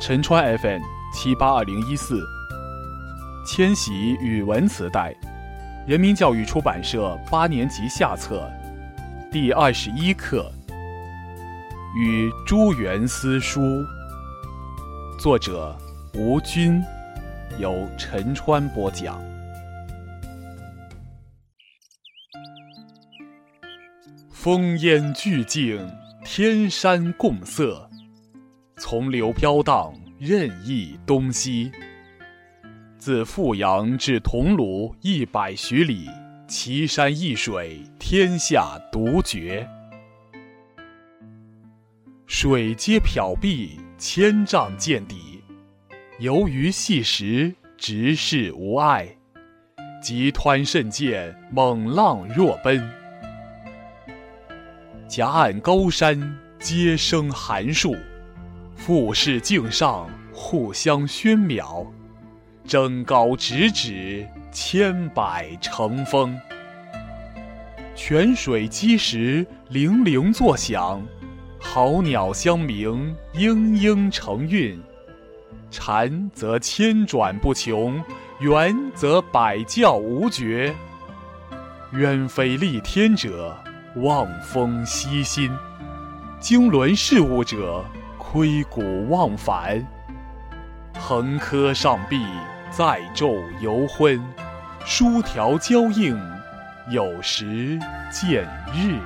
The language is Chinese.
陈川 FM 七八二零一四，千禧语文磁带，人民教育出版社八年级下册，第二十一课《与朱元思书》，作者吴军，由陈川播讲。烽烟俱净，天山共色。从流飘荡，任意东西。自富阳至桐庐一百许里，奇山异水，天下独绝。水皆缥碧，千丈见底。游鱼细石，直视无碍。急湍甚见，猛浪若奔。夹岸高山，皆生寒树。富士径上，互相喧邈；争高直指，千百成峰。泉水击石，泠泠作响；好鸟相鸣，嘤嘤成韵。蝉则千转不穷，猿则百叫无绝。鸢飞戾天者，望风息心；经纶事务者，归古忘返，横柯上壁，载昼犹昏；疏条交映，有时见日。